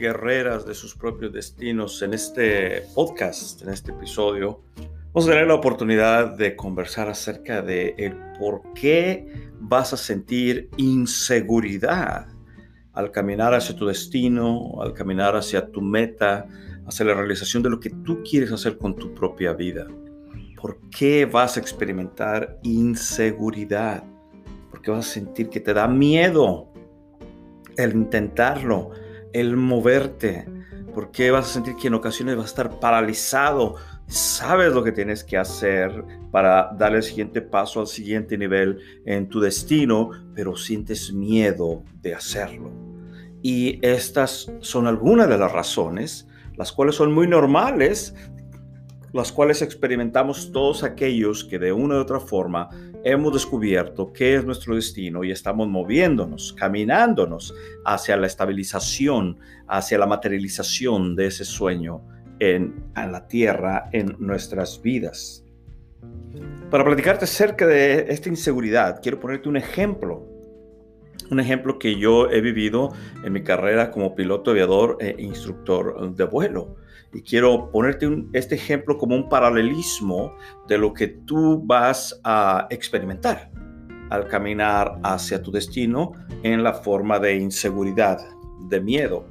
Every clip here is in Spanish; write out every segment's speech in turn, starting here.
Guerreras de sus propios destinos, en este podcast, en este episodio, vamos a tener la oportunidad de conversar acerca de el por qué vas a sentir inseguridad al caminar hacia tu destino, al caminar hacia tu meta, hacia la realización de lo que tú quieres hacer con tu propia vida. ¿Por qué vas a experimentar inseguridad? ¿Por qué vas a sentir que te da miedo el intentarlo? El moverte, porque vas a sentir que en ocasiones vas a estar paralizado. Sabes lo que tienes que hacer para dar el siguiente paso al siguiente nivel en tu destino, pero sientes miedo de hacerlo. Y estas son algunas de las razones, las cuales son muy normales, las cuales experimentamos todos aquellos que de una u otra forma hemos descubierto qué es nuestro destino y estamos moviéndonos, caminándonos hacia la estabilización, hacia la materialización de ese sueño en, la tierra, en nuestras vidas. Para platicarte acerca de esta inseguridad, quiero ponerte un ejemplo. Un ejemplo que yo he vivido en mi carrera como piloto aviador e instructor de vuelo. Y quiero ponerte este ejemplo como un paralelismo de lo que tú vas a experimentar al caminar hacia tu destino en la forma de inseguridad, de miedo.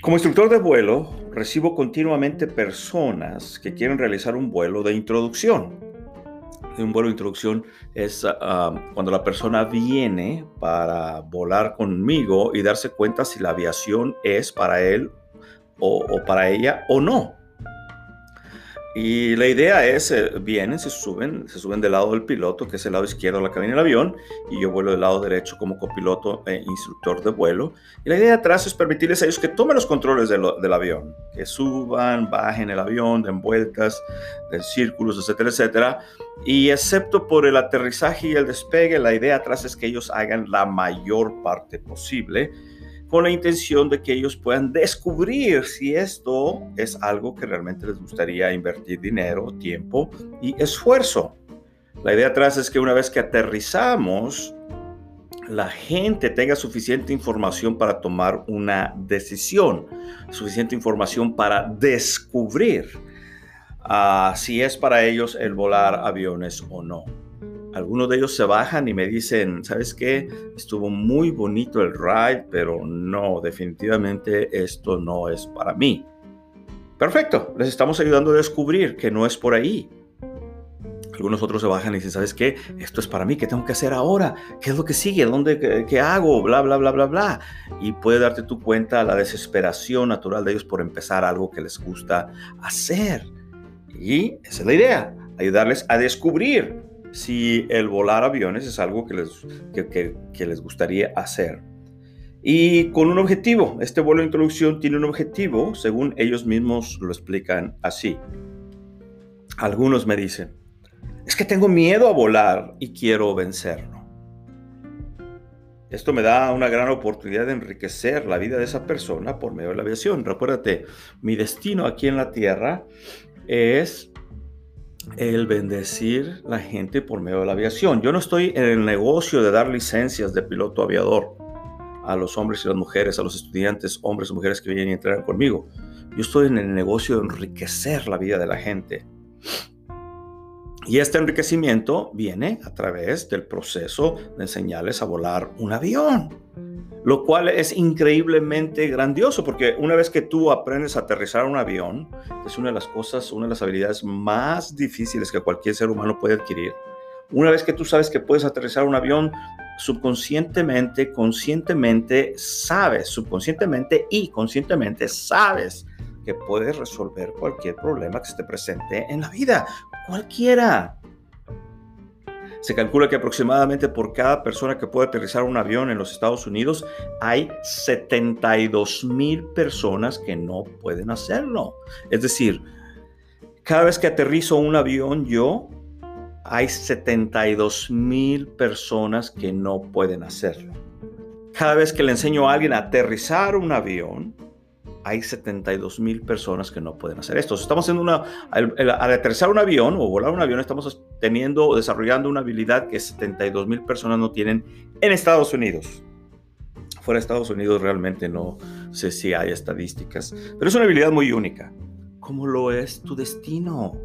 Como instructor de vuelo, recibo continuamente personas que quieren realizar un vuelo de introducción. Un vuelo de introducción es cuando la persona viene para volar conmigo y darse cuenta si la aviación es para él o, para ella o no. Y la idea es, eh, vienen, se suben, se suben del lado del piloto, que es el lado izquierdo de la cabina del avión, y yo vuelo del lado derecho como copiloto e instructor de vuelo. Y la idea de atrás es permitirles a ellos que tomen los controles del, del avión, que suban, bajen el avión, den vueltas, den círculos, etcétera, etcétera. Y excepto por el aterrizaje y el despegue, la idea atrás es que ellos hagan la mayor parte posible con la intención de que ellos puedan descubrir si esto es algo que realmente les gustaría invertir dinero, tiempo y esfuerzo. La idea atrás es que una vez que aterrizamos, la gente tenga suficiente información para tomar una decisión, suficiente información para descubrir ah, si es para ellos el volar aviones o no. Algunos de ellos se bajan y me dicen, ¿sabes qué? Estuvo muy bonito el ride, pero no, definitivamente esto no es para mí. Perfecto, les estamos ayudando a descubrir que no es por ahí. Algunos otros se bajan y dicen, ¿sabes qué? Esto es para mí, ¿qué tengo que hacer ahora? ¿Qué es lo que sigue? ¿Dónde, qué, hago? Bla, bla, bla, bla, bla. Y puede darte tu cuenta la desesperación natural de ellos por empezar algo que les gusta hacer. Y esa es la idea, ayudarles a descubrir si el volar aviones es algo que les, que, les gustaría hacer. Y con un objetivo, este vuelo de introducción tiene un objetivo, según ellos mismos lo explican así. Algunos me dicen, es que tengo miedo a volar y quiero vencerlo. Esto me da una gran oportunidad de enriquecer la vida de esa persona por medio de la aviación. Recuérdate, mi destino aquí en la Tierra es el bendecir la gente por medio de la aviación. Yo no estoy en el negocio de dar licencias de piloto aviador a los hombres y las mujeres, a los estudiantes, hombres y mujeres que vienen y entran conmigo. Yo estoy en el negocio de enriquecer la vida de la gente. Y este enriquecimiento viene a través del proceso de enseñarles a volar un avión lo cual es increíblemente grandioso porque una vez que tú aprendes a aterrizar un avión, es una de las cosas, una de las habilidades más difíciles que cualquier ser humano puede adquirir. Una vez que tú sabes que puedes aterrizar un avión, subconscientemente, conscientemente sabes, subconscientemente y conscientemente sabes que puedes resolver cualquier problema que se te presente en la vida, cualquiera. Se calcula que aproximadamente por cada persona que puede aterrizar un avión en los Estados Unidos hay 72 mil personas que no pueden hacerlo. Es decir, cada vez que aterrizo un avión yo, hay 72 mil personas que no pueden hacerlo. Cada vez que le enseño a alguien a aterrizar un avión, hay 72 mil personas que no pueden hacer esto. Estamos haciendo una, al, aterrizar un avión o volar un avión, estamos teniendo o desarrollando una habilidad que 72 mil personas no tienen en Estados Unidos. Fuera de Estados Unidos realmente no sé si hay estadísticas, pero es una habilidad muy única. ¿Cómo lo es tu destino?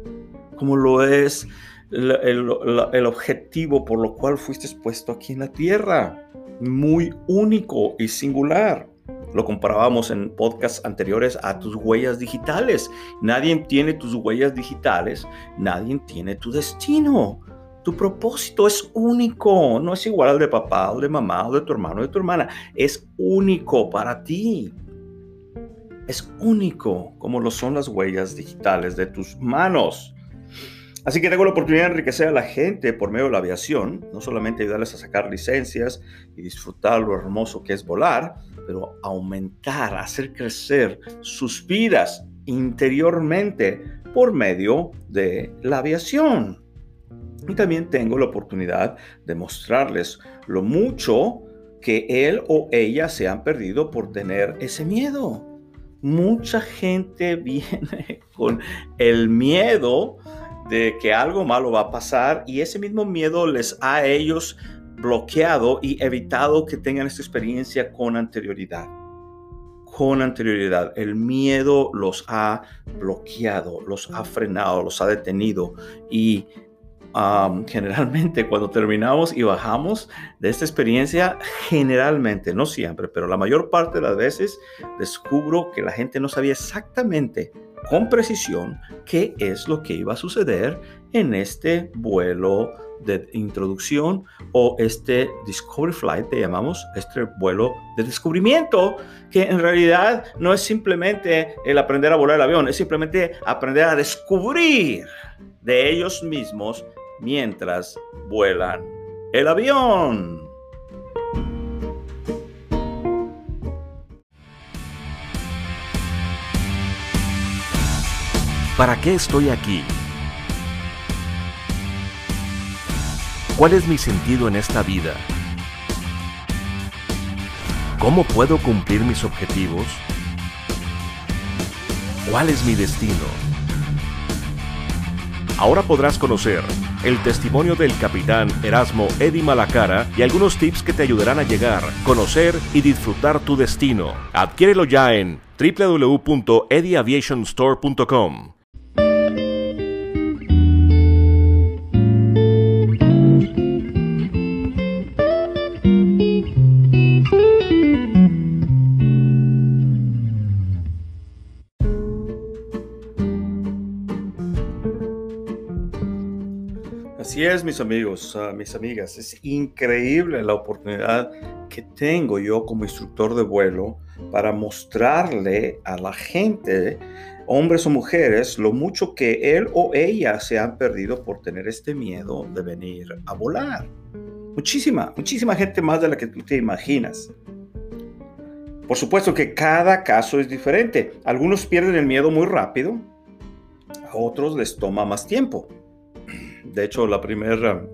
¿Cómo lo es el, el, el objetivo por lo cual fuiste puesto aquí en la tierra? Muy único y singular. Lo comparábamos en podcasts anteriores a tus huellas digitales. Nadie tiene tus huellas digitales, nadie tiene tu destino. Tu propósito es único, no es igual al de papá o de mamá o de tu hermano o de tu hermana. Es único para ti. Es único como lo son las huellas digitales de tus manos. Así que tengo la oportunidad de enriquecer a la gente por medio de la aviación, no solamente ayudarles a sacar licencias y disfrutar lo hermoso que es volar, pero aumentar, hacer crecer sus vidas interiormente por medio de la aviación. Y también tengo la oportunidad de mostrarles lo mucho que él o ella se han perdido por tener ese miedo. Mucha gente viene con el miedo de que algo malo va a pasar y ese mismo miedo les ha a ellos bloqueado y evitado que tengan esta experiencia con anterioridad. Con anterioridad. El miedo los ha bloqueado, los ha frenado, los ha detenido y generalmente cuando terminamos y bajamos de esta experiencia, generalmente, no siempre, pero la mayor parte de las veces descubro que la gente no sabía exactamente con precisión qué es lo que iba a suceder en este vuelo de introducción o este Discovery Flight, te llamamos, este vuelo de descubrimiento, que en realidad no es simplemente el aprender a volar el avión, es simplemente aprender a descubrir de ellos mismos mientras vuelan el avión. ¿Para qué estoy aquí? ¿Cuál es mi sentido en esta vida? ¿Cómo puedo cumplir mis objetivos? ¿Cuál es mi destino? Ahora podrás conocer el testimonio del capitán Erasmo Eddy Malacara y algunos tips que te ayudarán a llegar, conocer y disfrutar tu destino. Adquiérelo ya en www.edyaviationstore.com. mis amigos, mis amigas. Es increíble la oportunidad que tengo yo como instructor de vuelo para mostrarle a la gente, hombres o mujeres, lo mucho que él o ella se han perdido por tener este miedo de venir a volar. Muchísima, muchísima gente más de la que tú te imaginas. Por supuesto que cada caso es diferente. Algunos pierden el miedo muy rápido, a otros les toma más tiempo. De hecho, la primera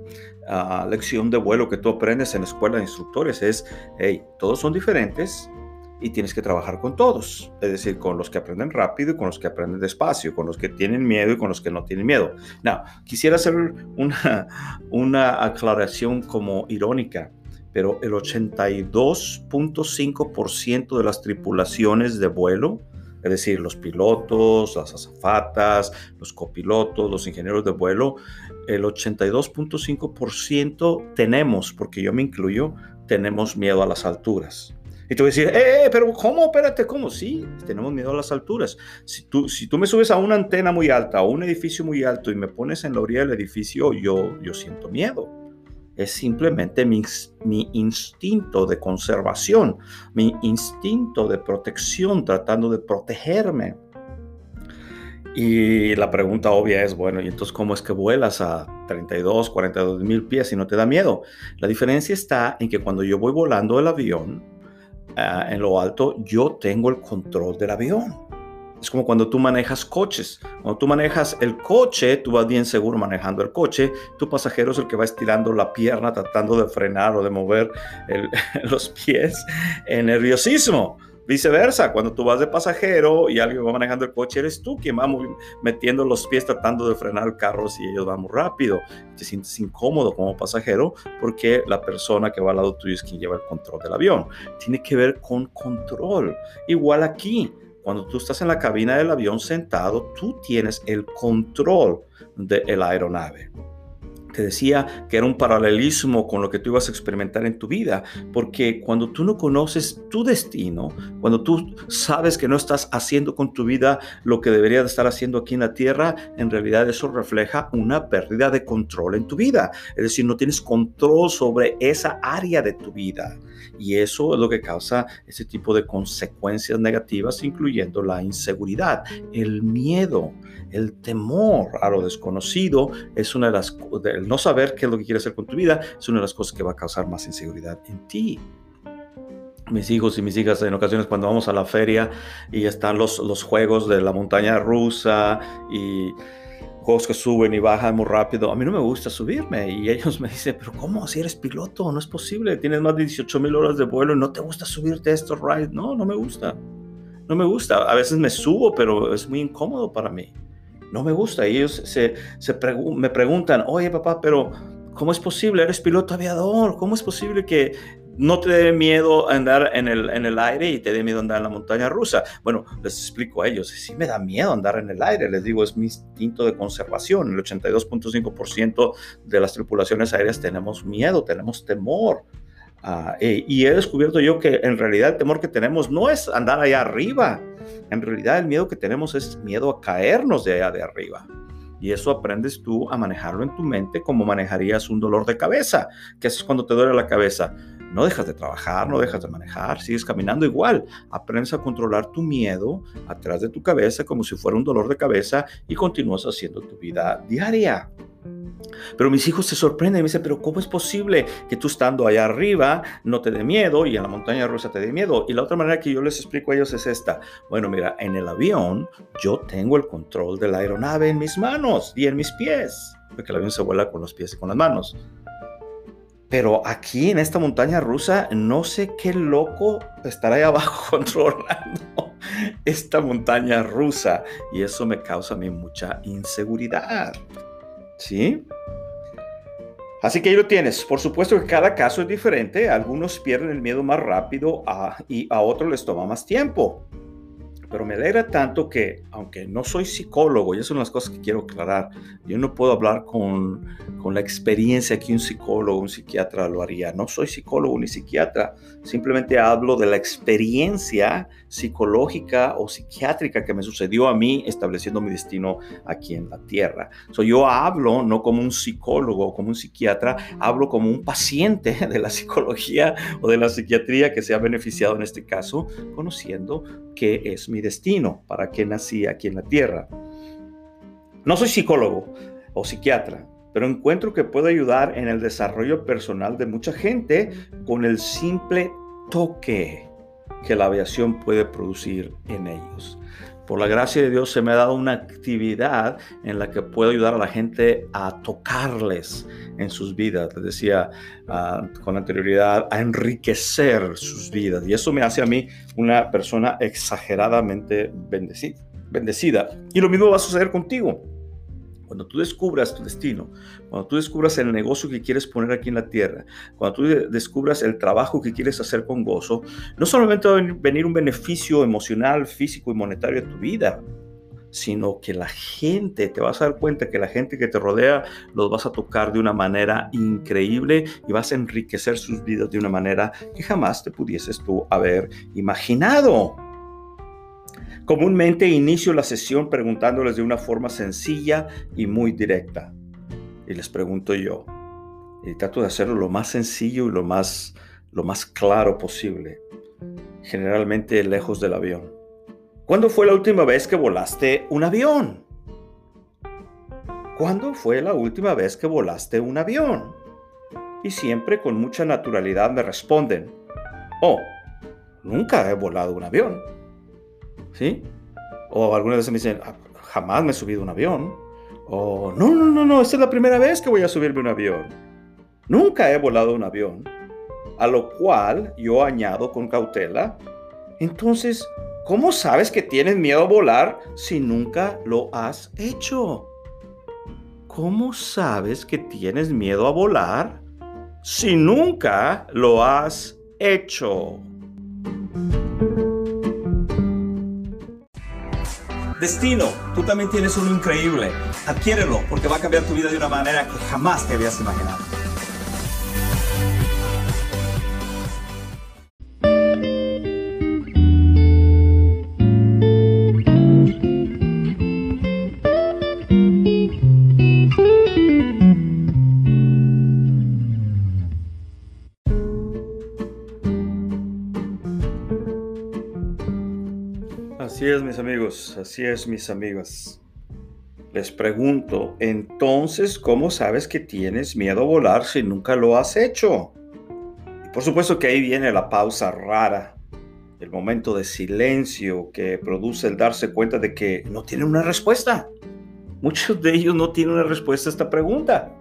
ah, lección de vuelo que tú aprendes en la escuela de instructores es, hey, todos son diferentes y tienes que trabajar con todos. Es decir, con los que aprenden rápido y con los que aprenden despacio, con los que tienen miedo y con los que no tienen miedo. Now, quisiera hacer una, una aclaración como irónica pero el 82.5% de las tripulaciones de vuelo es decir, los pilotos, las azafatas, los copilotos, los ingenieros de vuelo, el 82.5% tenemos, porque yo me incluyo, tenemos miedo a las alturas. Y vas a decir, eh, eh, pero ¿cómo? Espérate, ¿cómo? Sí, tenemos miedo a las alturas. Si tú, si tú me subes a una antena muy alta, a un edificio muy alto y me pones en la orilla del edificio, yo, yo siento miedo. es simplemente mi, instinto de conservación, mi instinto de protección, tratando de protegerme. Y la pregunta obvia es, bueno, ¿y entonces cómo es que vuelas a 32, 42 mil pies y no te da miedo? La diferencia está en que cuando yo voy volando el avión uh, en lo alto, yo tengo el control del avión. Es como cuando tú manejas coches. Cuando tú manejas el coche, tú vas bien seguro manejando el coche. Tu pasajero es el que va estirando la pierna tratando de frenar o de mover el, los pies en nerviosismo. Viceversa, cuando tú vas de pasajero y alguien va manejando el coche, eres tú quien va metiendo los pies tratando de frenar el carro si ellos van muy rápido. Te sientes incómodo como pasajero porque la persona que va al lado tuyo es quien lleva el control del avión. Tiene que ver con control. Igual aquí, cuando tú estás en la cabina del avión sentado, tú tienes el control de la aeronave. Te decía que era un paralelismo con lo que tú ibas a experimentar en tu vida, porque cuando tú no conoces tu destino, cuando tú sabes que no estás haciendo con tu vida lo que deberías de estar haciendo aquí en la tierra, en realidad eso refleja una pérdida de control en tu vida. Es decir, no tienes control sobre esa área de tu vida. Y eso es lo que causa ese tipo de consecuencias negativas, incluyendo la inseguridad, el miedo, el temor a lo desconocido. Es una de las, el no saber qué es lo que quieres hacer con tu vida, es una de las cosas que va a causar más inseguridad en ti mis hijos y mis hijas en ocasiones cuando vamos a la feria y están los, los juegos de la montaña rusa y juegos que suben y bajan muy rápido. A mí no me gusta subirme y ellos me dicen, pero ¿cómo? Si eres piloto, no es posible. Tienes más de 18 mil horas de vuelo y no te gusta subirte a estos rides. No, no me gusta. No me gusta. A veces me subo, pero es muy incómodo para mí. No me gusta. Y ellos se, se me preguntan, oye papá, pero ¿cómo es posible? Eres piloto aviador. ¿Cómo es posible que no te dé miedo andar en el, en el aire y te dé miedo andar en la montaña rusa. Bueno, les explico a ellos, sí me da miedo andar en el aire, les digo, es mi instinto de conservación. El 82.5% de las tripulaciones aéreas tenemos miedo, tenemos temor. Uh, y he descubierto yo que en realidad el temor que tenemos no es andar allá arriba, en realidad el miedo que tenemos es miedo a caernos de allá de arriba. Y eso aprendes tú a manejarlo en tu mente como manejarías un dolor de cabeza. ¿Qué haces cuando te duele la cabeza? No dejas de trabajar, no dejas de manejar, sigues caminando igual. Aprendes a controlar tu miedo atrás de tu cabeza como si fuera un dolor de cabeza y continúas haciendo tu vida diaria. Pero mis hijos se sorprenden y me dicen, pero ¿cómo es posible que tú estando allá arriba no te dé miedo y en la montaña rusa te dé miedo? Y la otra manera que yo les explico a ellos es esta. Bueno, mira, en el avión yo tengo el control de la aeronave en mis manos y en mis pies, porque el avión se vuela con los pies y con las manos. Pero aquí en esta montaña rusa, no sé qué loco estará ahí abajo controlando esta montaña rusa. Y eso me causa a mí mucha inseguridad. ¿Sí? Así que ahí lo tienes. Por supuesto que cada caso es diferente. Algunos pierden el miedo más rápido y a otros les toma más tiempo. Pero me alegra tanto que, aunque no soy psicólogo, y eso de las cosas que quiero aclarar, yo no puedo hablar con, con la experiencia que un psicólogo, un psiquiatra lo haría. No soy psicólogo ni psiquiatra, simplemente hablo de la experiencia psicológica o psiquiátrica que me sucedió a mí estableciendo mi destino aquí en la tierra. So, yo hablo no como un psicólogo o como un psiquiatra, hablo como un paciente de la psicología o de la psiquiatría que se ha beneficiado en este caso, conociendo qué es mi destino, para qué nací aquí en la tierra. No soy psicólogo o psiquiatra, pero encuentro que puedo ayudar en el desarrollo personal de mucha gente con el simple toque que la aviación puede producir en ellos. Por la gracia de Dios se me ha dado una actividad en la que puedo ayudar a la gente a tocarles en sus vidas, les decía uh, con anterioridad, a enriquecer sus vidas. Y eso me hace a mí una persona exageradamente bendecida. bendecida. Y lo mismo va a suceder contigo. Cuando tú descubras tu destino, cuando tú descubras el negocio que quieres poner aquí en la tierra, cuando tú descubras el trabajo que quieres hacer con gozo, no solamente va a venir un beneficio emocional, físico y monetario a tu vida, sino que la gente, te vas a dar cuenta que la gente que te rodea los vas a tocar de una manera increíble y vas a enriquecer sus vidas de una manera que jamás te pudieses tú haber imaginado. Comúnmente inicio la sesión preguntándoles de una forma sencilla y muy directa. Y les pregunto yo, y trato de hacerlo lo más sencillo y lo más, lo más claro posible, generalmente lejos del avión. ¿Cuándo fue la última vez que volaste un avión? ¿Cuándo fue la última vez que volaste un avión? Y siempre con mucha naturalidad me responden, oh, nunca he volado un avión. ¿Sí? O algunas veces me dicen, ah, jamás me he subido un avión. O no, no, no, no, esta es la primera vez que voy a subirme un avión. Nunca he volado un avión, a lo cual yo añado con cautela. Entonces, ¿cómo sabes que tienes miedo a volar si nunca lo has hecho? ¿Cómo sabes que tienes miedo a volar si nunca lo has hecho? Destino, tú también tienes uno increíble. Adquiérelo porque va a cambiar tu vida de una manera que jamás te habías imaginado. Así es, mis amigas. Les pregunto, entonces, ¿cómo sabes que tienes miedo a volar si nunca lo has hecho? Y por supuesto que ahí viene la pausa rara, el momento de silencio que produce el darse cuenta de que no tienen una respuesta. Muchos de ellos no tienen una respuesta a esta pregunta.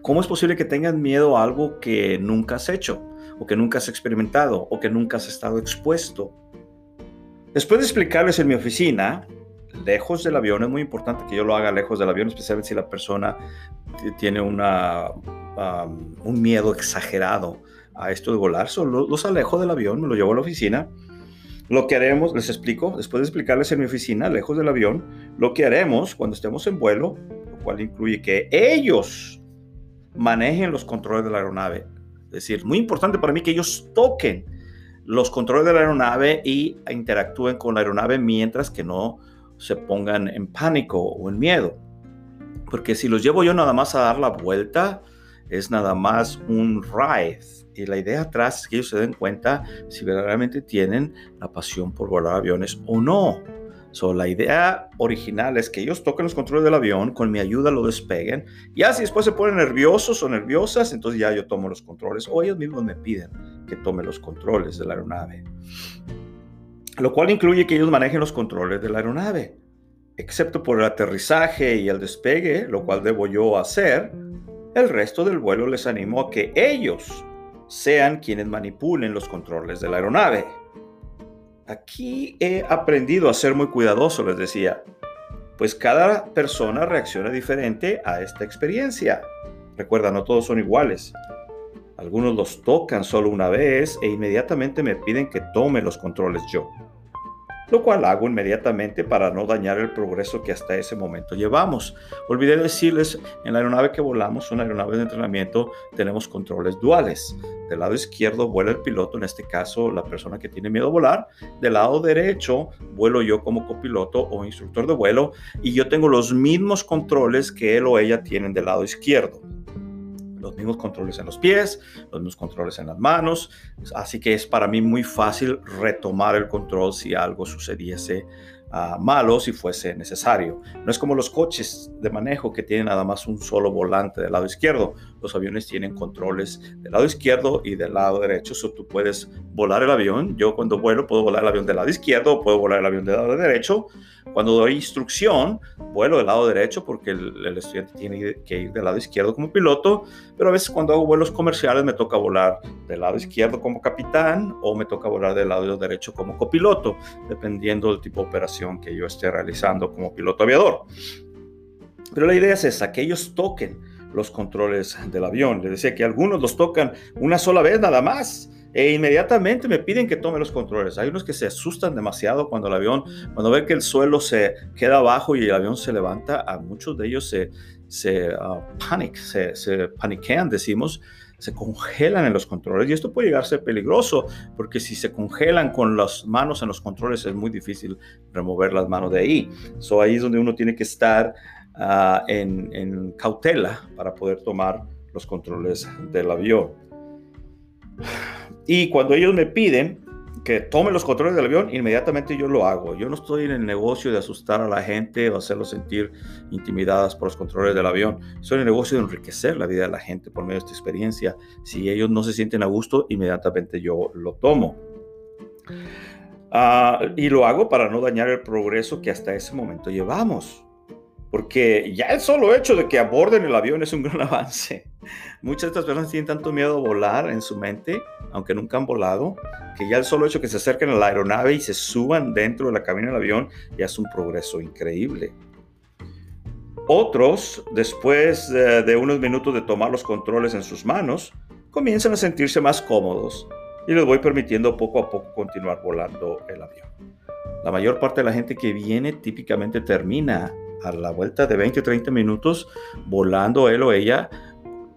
¿Cómo es posible que tengan miedo a algo que nunca has hecho, o que nunca has experimentado, o que nunca has estado expuesto? Después de explicarles en mi oficina, lejos del avión, es muy importante que yo lo haga lejos del avión, especialmente si la persona tiene un miedo exagerado a esto de volar. Solo los alejo del avión, me lo llevo a la oficina. Lo que haremos, les explico, después de explicarles en mi oficina, lejos del avión, lo que haremos cuando estemos en vuelo, lo cual incluye que ellos manejen los controles de la aeronave. Es decir, muy importante para mí que ellos toquen los controles de la aeronave y interactúen con la aeronave mientras que no se pongan en pánico o en miedo. Porque si los llevo yo nada más a dar la vuelta, es nada más un ride. Y la idea atrás es que ellos se den cuenta si verdaderamente tienen la pasión por volar aviones o no. So, la idea original es que ellos toquen los controles del avión, con mi ayuda lo despeguen. Ya si después se ponen nerviosos o nerviosas, entonces ya yo tomo los controles o ellos mismos me piden que tome los controles de la aeronave. Lo cual incluye que ellos manejen los controles de la aeronave. Excepto por el aterrizaje y el despegue, lo cual debo yo hacer, el resto del vuelo les animo a que ellos sean quienes manipulen los controles de la aeronave. Aquí he aprendido a ser muy cuidadoso, les decía, pues cada persona reacciona diferente a esta experiencia. Recuerda, no todos son iguales. Algunos los tocan solo una vez e inmediatamente me piden que tome los controles yo lo cual hago inmediatamente para no dañar el progreso que hasta ese momento llevamos. Olvidé decirles, en la aeronave que volamos, una aeronave de entrenamiento, tenemos controles duales. Del lado izquierdo vuela el piloto, en este caso la persona que tiene miedo a volar. Del lado derecho vuelo yo como copiloto o instructor de vuelo y yo tengo los mismos controles que él o ella tienen del lado izquierdo los mismos controles en los pies, los mismos controles en las manos, así que es para mí muy fácil retomar el control si algo sucediese malo si fuese necesario. No es como los coches de manejo que tienen nada más un solo volante del lado izquierdo. Los aviones tienen controles del lado izquierdo y del lado derecho. So, tú puedes volar el avión. Yo cuando vuelo puedo volar el avión del lado izquierdo, puedo volar el avión del lado derecho. Cuando doy instrucción, vuelo del lado derecho porque el estudiante tiene que ir del lado izquierdo como piloto. Pero a veces cuando hago vuelos comerciales me toca volar del lado izquierdo como capitán o me toca volar del lado derecho como copiloto, dependiendo del tipo de operación que yo esté realizando como piloto aviador. Pero la idea es esa, que ellos toquen los controles del avión. Les decía que algunos los tocan una sola vez nada más e inmediatamente me piden que tome los controles. Hay unos que se asustan demasiado cuando el avión, cuando ven que el suelo se queda abajo y el avión se levanta, a muchos de ellos se, se uh, panic, se, se paniquean, decimos, se congelan en los controles y esto puede llegar a ser peligroso porque si se congelan con las manos en los controles es muy difícil remover las manos de ahí. So ahí es donde uno tiene que estar ah, en, cautela para poder tomar los controles del avión. Y cuando ellos me piden que tome los controles del avión, inmediatamente yo lo hago. Yo no estoy en el negocio de asustar a la gente o hacerlos sentir intimidadas por los controles del avión. Estoy en el negocio de enriquecer la vida de la gente por medio de esta experiencia. Si ellos no se sienten a gusto, inmediatamente yo lo tomo. Ah, y lo hago para no dañar el progreso que hasta ese momento llevamos porque ya el solo hecho de que aborden el avión es un gran avance. Muchas de estas personas tienen tanto miedo a volar en su mente, aunque nunca han volado, que ya el solo hecho de que se acerquen a la aeronave y se suban dentro de la cabina del avión ya es un progreso increíble. Otros, después de unos minutos de tomar los controles en sus manos, comienzan a sentirse más cómodos y les voy permitiendo poco a poco continuar volando el avión. La mayor parte de la gente que viene típicamente termina a la vuelta de 20 o 30 minutos volando él o ella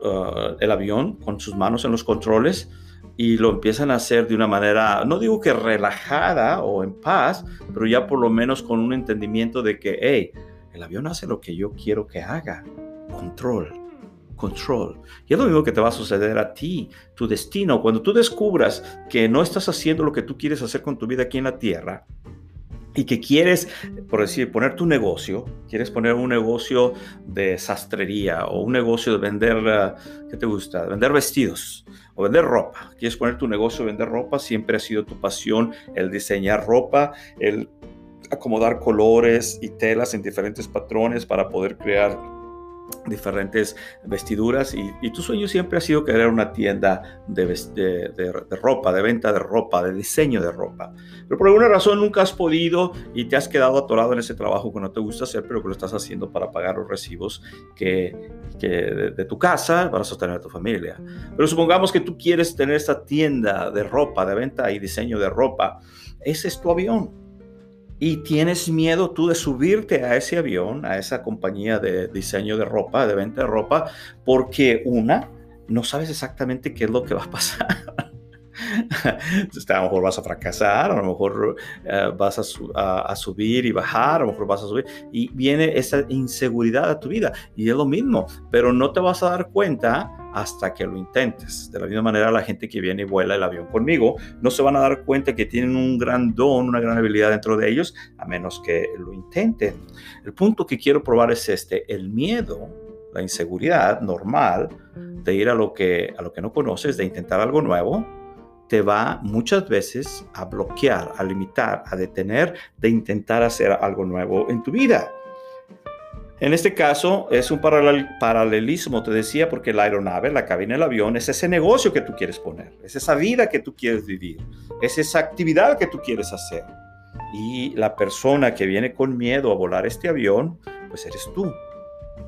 uh, el avión con sus manos en los controles y lo empiezan a hacer de una manera, no digo que relajada o en paz, pero ya por lo menos con un entendimiento de que, hey, el avión hace lo que yo quiero que haga. Control, control. Y es lo mismo que te va a suceder a ti, tu destino. Cuando tú descubras que no estás haciendo lo que tú quieres hacer con tu vida aquí en la tierra, y que quieres, por decir, poner tu negocio, quieres poner un negocio de sastrería o un negocio de vender, eh, ¿qué te gusta? Vender vestidos o vender ropa. Quieres poner tu negocio de vender ropa, siempre ha sido tu pasión el diseñar ropa, el acomodar colores y telas en diferentes patrones para poder crear diferentes vestiduras y, tu sueño siempre ha sido crear una tienda de, de, ropa, de venta de ropa, de diseño de ropa. Pero por alguna razón nunca has podido y te has quedado atorado en ese trabajo que no te gusta hacer, pero que lo estás haciendo para pagar los recibos que, que de, de, tu casa para sostener a tu familia. Pero supongamos que tú quieres tener esta tienda de ropa, de venta y diseño de ropa. Ese es tu avión y tienes miedo tú de subirte a ese avión, a esa compañía de diseño de ropa, de venta de ropa, porque una, no sabes exactamente qué es lo que va a pasar. A lo mejor vas a fracasar, a lo mejor eh, vas a, subir y bajar, a lo mejor vas a subir y viene esa inseguridad a tu vida y es lo mismo, pero no te vas a dar cuenta hasta que lo intentes. De la misma manera, la gente que viene y vuela el avión conmigo no se van a dar cuenta que tienen un gran don, una gran habilidad dentro de ellos, a menos que lo intenten. El punto que quiero probar es este, el miedo, la inseguridad normal de ir a lo que, a lo que no conoces, de intentar algo nuevo, te va muchas veces a bloquear, a limitar, a detener de intentar hacer algo nuevo en tu vida. En este caso es un paralelismo, te decía, porque la aeronave, la cabina del avión, es ese negocio que tú quieres poner, es esa vida que tú quieres vivir, es esa actividad que tú quieres hacer. Y la persona que viene con miedo a volar este avión, pues eres tú.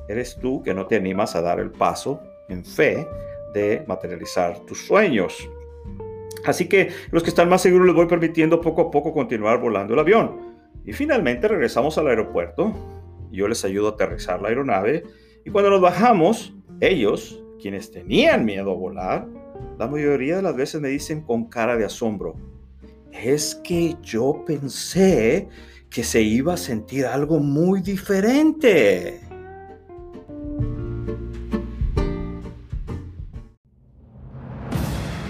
Eres tú que no te animas a dar el paso en fe de materializar tus sueños. Así que los que están más seguros les voy permitiendo poco a poco continuar volando el avión. Y finalmente regresamos al aeropuerto yo les ayudo a aterrizar la aeronave y cuando nos bajamos, ellos, quienes tenían miedo a volar, la mayoría de las veces me dicen con cara de asombro, es que yo pensé que se iba a sentir algo muy diferente.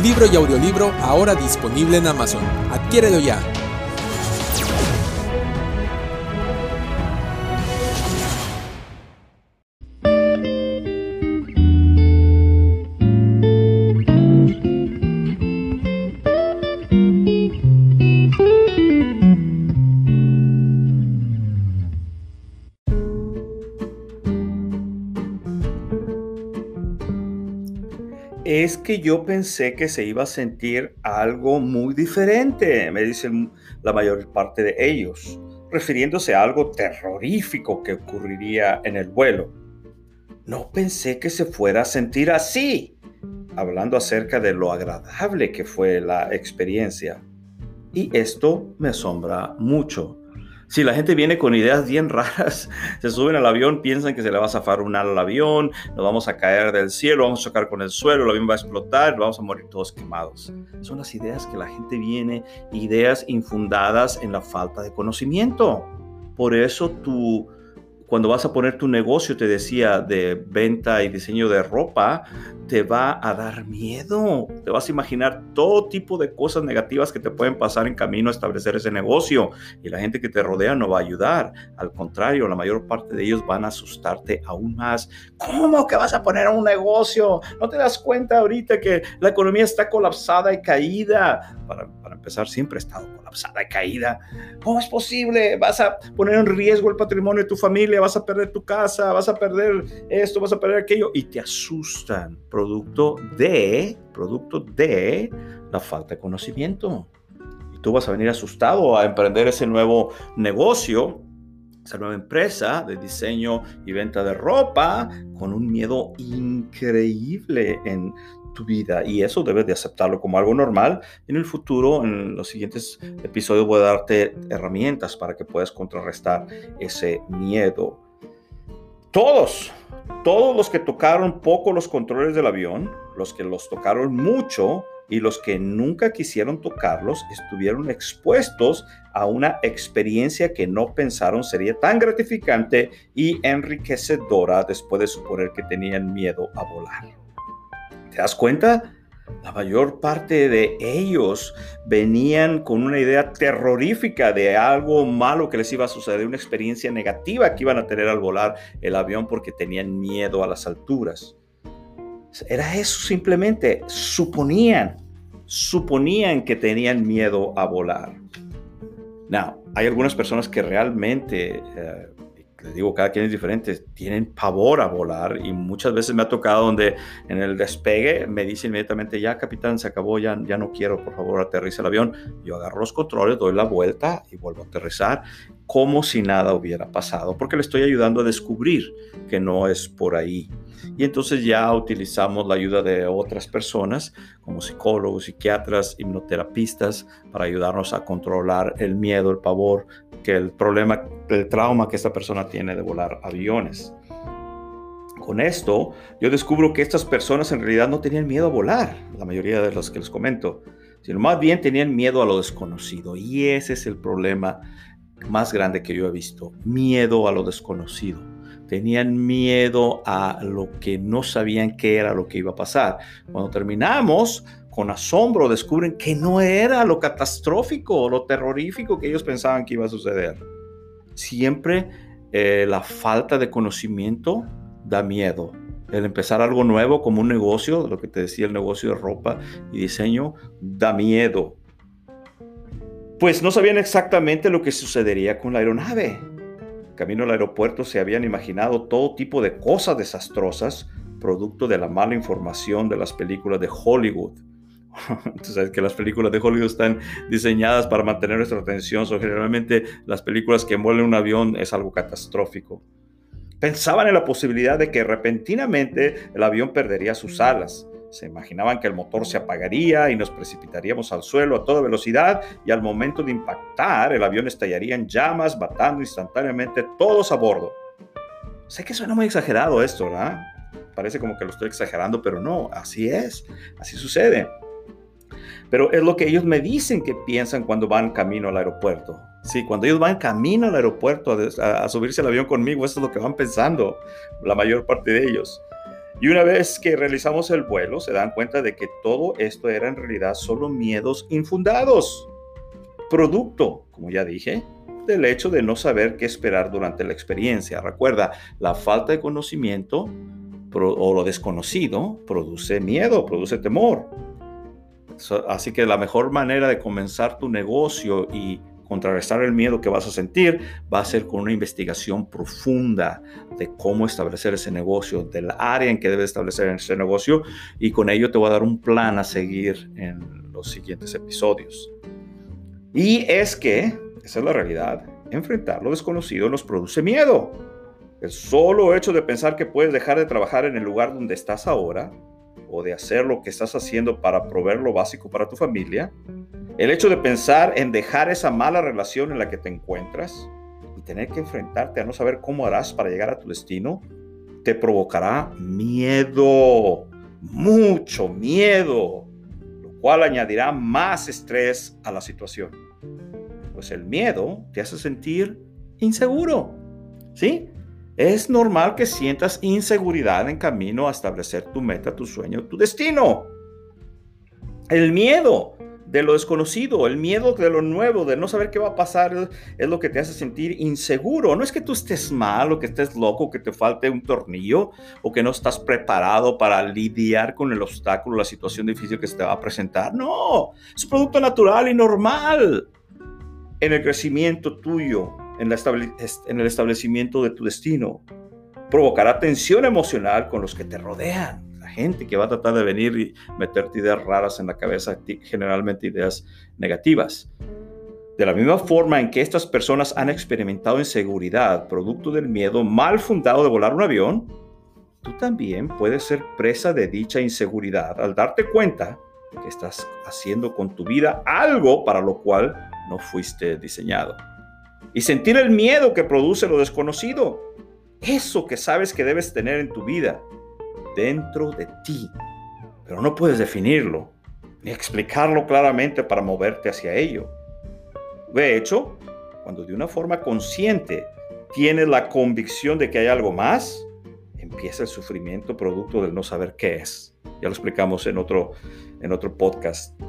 Libro y audiolibro ahora disponible en Amazon. Adquiérelo ya. Que yo pensé que se iba a sentir algo muy diferente, me dicen la mayor parte de ellos, refiriéndose a algo terrorífico que ocurriría en el vuelo. No pensé que se fuera a sentir así. hablando acerca de lo agradable que fue la experiencia. Y esto me asombra mucho. Si la gente viene con ideas bien raras, se suben al avión, piensan que se le va a zafar un ala al avión, nos vamos a caer del cielo, vamos a chocar con el suelo, el avión va a explotar, vamos a morir todos quemados. Son las ideas que la gente viene, ideas infundadas en la falta de conocimiento. Por eso tú cuando vas a poner tu negocio, te decía, de venta y diseño de ropa, te va a dar miedo. Te vas a imaginar todo tipo de cosas negativas que te pueden pasar en camino a establecer ese negocio. Y la gente que te rodea no va a ayudar. Al contrario, la mayor parte de ellos van a asustarte aún más. ¿Cómo que vas a poner un negocio? ¿No te das cuenta ahorita que la economía está colapsada y caída? Para, para empezar, siempre ha estado colapsada y caída. ¿Cómo es posible? Vas a poner en riesgo el patrimonio de tu familia vas a perder tu casa, vas a perder esto, vas a perder aquello, y te asustan, producto de, producto de la falta de conocimiento. Y tú vas a venir asustado a emprender ese nuevo negocio, esa nueva empresa de diseño y venta de ropa, con un miedo increíble en tu vida y eso debes de aceptarlo como algo normal. En el futuro, en los siguientes episodios voy a darte herramientas para que puedas contrarrestar ese miedo. Todos, todos los que tocaron poco los controles del avión, los que los tocaron mucho y los que nunca quisieron tocarlos, estuvieron expuestos a una experiencia que no pensaron sería tan gratificante y enriquecedora después de suponer que tenían miedo a volar. ¿Te das cuenta? La mayor parte de ellos venían con una idea terrorífica de algo malo que les iba a suceder, una experiencia negativa que iban a tener al volar el avión porque tenían miedo a las alturas. Era eso simplemente, suponían, suponían que tenían miedo a volar. Now, hay algunas personas que realmente eh, les digo, cada quien es diferente, tienen pavor a volar y muchas veces me ha tocado donde en el despegue me dice inmediatamente, ya capitán, se acabó, ya, ya no quiero, por favor, aterriza el avión. Yo agarro los controles, doy la vuelta y vuelvo a aterrizar como si nada hubiera pasado, porque le estoy ayudando a descubrir que no es por ahí. Y entonces ya utilizamos la ayuda de otras personas, como psicólogos, psiquiatras, hipnoterapistas, para ayudarnos a controlar el miedo, el pavor, que el problema, el trauma que esta persona tiene de volar aviones. Con esto, yo descubro que estas personas en realidad no tenían miedo a volar, la mayoría de los que les comento, sino más bien tenían miedo a lo desconocido. Y ese es el problema más grande que yo he visto, miedo a lo desconocido. Tenían miedo a lo que no sabían qué era lo que iba a pasar. Cuando terminamos, con asombro descubren que no era lo catastrófico lo terrorífico que ellos pensaban que iba a suceder. Siempre eh, la falta de conocimiento da miedo. El empezar algo nuevo como un negocio, lo que te decía el negocio de ropa y diseño, da miedo. Pues no sabían exactamente lo que sucedería con la aeronave. Camino al aeropuerto se habían imaginado todo tipo de cosas desastrosas, producto de la mala información de las películas de Hollywood Tú sabes que las películas de Hollywood están diseñadas para mantener nuestra atención. So, generalmente las películas que envuelven un avión es algo catastrófico. Pensaban en la posibilidad de que repentinamente el avión perdería sus alas. Se imaginaban que el motor se apagaría y nos precipitaríamos al suelo a toda velocidad y al momento de impactar el avión estallaría en llamas, matando instantáneamente todos a bordo. Sé que suena muy exagerado esto, ¿verdad? Parece como que lo estoy exagerando, pero no, así es, así sucede. Pero es lo que ellos me dicen que piensan cuando van camino al aeropuerto. Sí, cuando ellos van camino al aeropuerto a, subirse al avión conmigo, eso es lo que van pensando, la mayor parte de ellos. Y una vez que realizamos el vuelo, se dan cuenta de que todo esto era en realidad solo miedos infundados, producto, como ya dije, del hecho de no saber qué esperar durante la experiencia. Recuerda, la falta de conocimiento o lo desconocido produce miedo, produce temor. Así que la mejor manera de comenzar tu negocio y contrarrestar el miedo que vas a sentir va a ser con una investigación profunda de cómo establecer ese negocio, del área en que debes establecer ese negocio y con ello te voy a dar un plan a seguir en los siguientes episodios. Y es que, esa es la realidad, enfrentar lo desconocido nos produce miedo. El solo hecho de pensar que puedes dejar de trabajar en el lugar donde estás ahora o de hacer lo que estás haciendo para proveer lo básico para tu familia, el hecho de pensar en dejar esa mala relación en la que te encuentras y tener que enfrentarte a no saber cómo harás para llegar a tu destino, te provocará miedo, mucho miedo, lo cual añadirá más estrés a la situación. Pues el miedo te hace sentir inseguro, ¿sí? Es normal que sientas inseguridad en camino a establecer tu meta, tu sueño, tu destino. El miedo de lo desconocido, el miedo de lo nuevo, de no saber qué va a pasar, es lo que te hace sentir inseguro. No es que tú estés mal o que estés loco, que te falte un tornillo o que no estás preparado para lidiar con el obstáculo, la situación difícil que se te va a presentar. No, es producto natural y normal en el crecimiento tuyo, en, en el establecimiento de tu destino. Provocará tensión emocional con los que te rodean gente que va a tratar de venir y meterte ideas raras en la cabeza, generalmente ideas negativas. De la misma forma en que estas personas han experimentado inseguridad producto del miedo mal fundado de volar un avión, tú también puedes ser presa de dicha inseguridad al darte cuenta que estás haciendo con tu vida algo para lo cual no fuiste diseñado. Y sentir el miedo que produce lo desconocido. Eso que sabes que debes tener en tu vida dentro de ti, pero no puedes definirlo ni explicarlo claramente para moverte hacia ello. De hecho, cuando de una forma consciente tienes la convicción de que hay algo más, empieza el sufrimiento producto del no saber qué es. Ya lo explicamos en otro, en otro podcast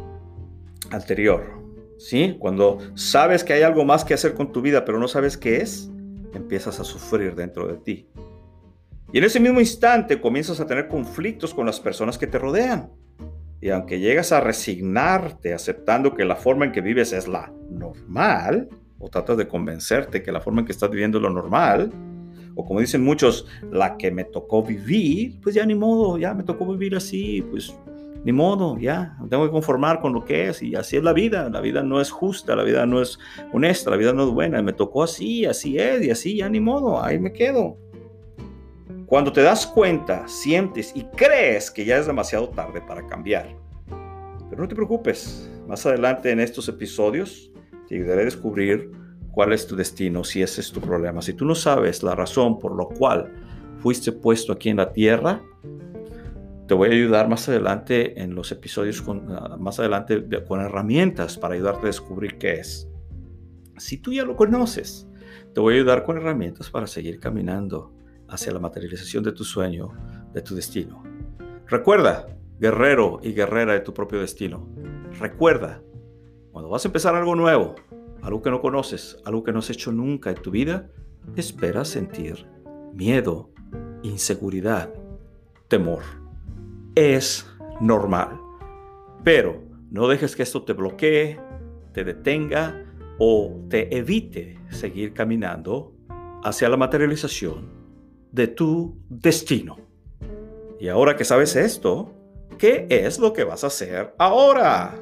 anterior. ¿Sí? Cuando sabes que hay algo más que hacer con tu vida, pero no sabes qué es, empiezas a sufrir dentro de ti. Y en ese mismo instante comienzas a tener conflictos con las personas que te rodean. Y aunque llegas a resignarte aceptando que la forma en que vives es la normal, o tratas de convencerte que la forma en que estás viviendo es lo normal, o como dicen muchos, la que me tocó vivir, pues ya ni modo, ya me tocó vivir así, pues ni modo, ya, tengo que conformar con lo que es y así es la vida, la vida no es justa, la vida no es honesta, la vida no es buena, me tocó así, así es y así ya ni modo, ahí me quedo. Cuando te das cuenta, sientes y crees que ya es demasiado tarde para cambiar. Pero no te preocupes, más adelante en estos episodios te ayudaré a descubrir cuál es tu destino, si ese es tu problema. Si tú no sabes la razón por la cual fuiste puesto aquí en la tierra, te voy a ayudar más adelante en los episodios, con, ah, más adelante con herramientas para ayudarte a descubrir qué es. Si tú ya lo conoces, te voy a ayudar con herramientas para seguir caminando hacia la materialización de tu sueño, de tu destino. Recuerda, guerrero y guerrera de tu propio destino. Recuerda, cuando vas a empezar algo nuevo, algo que no conoces, algo que no has hecho nunca en tu vida, espera sentir miedo, inseguridad, temor. Es normal. Pero no dejes que esto te bloquee, te detenga o te evite seguir caminando hacia la materialización de tu destino. Y ahora que sabes esto, ¿qué es lo que vas a hacer ahora?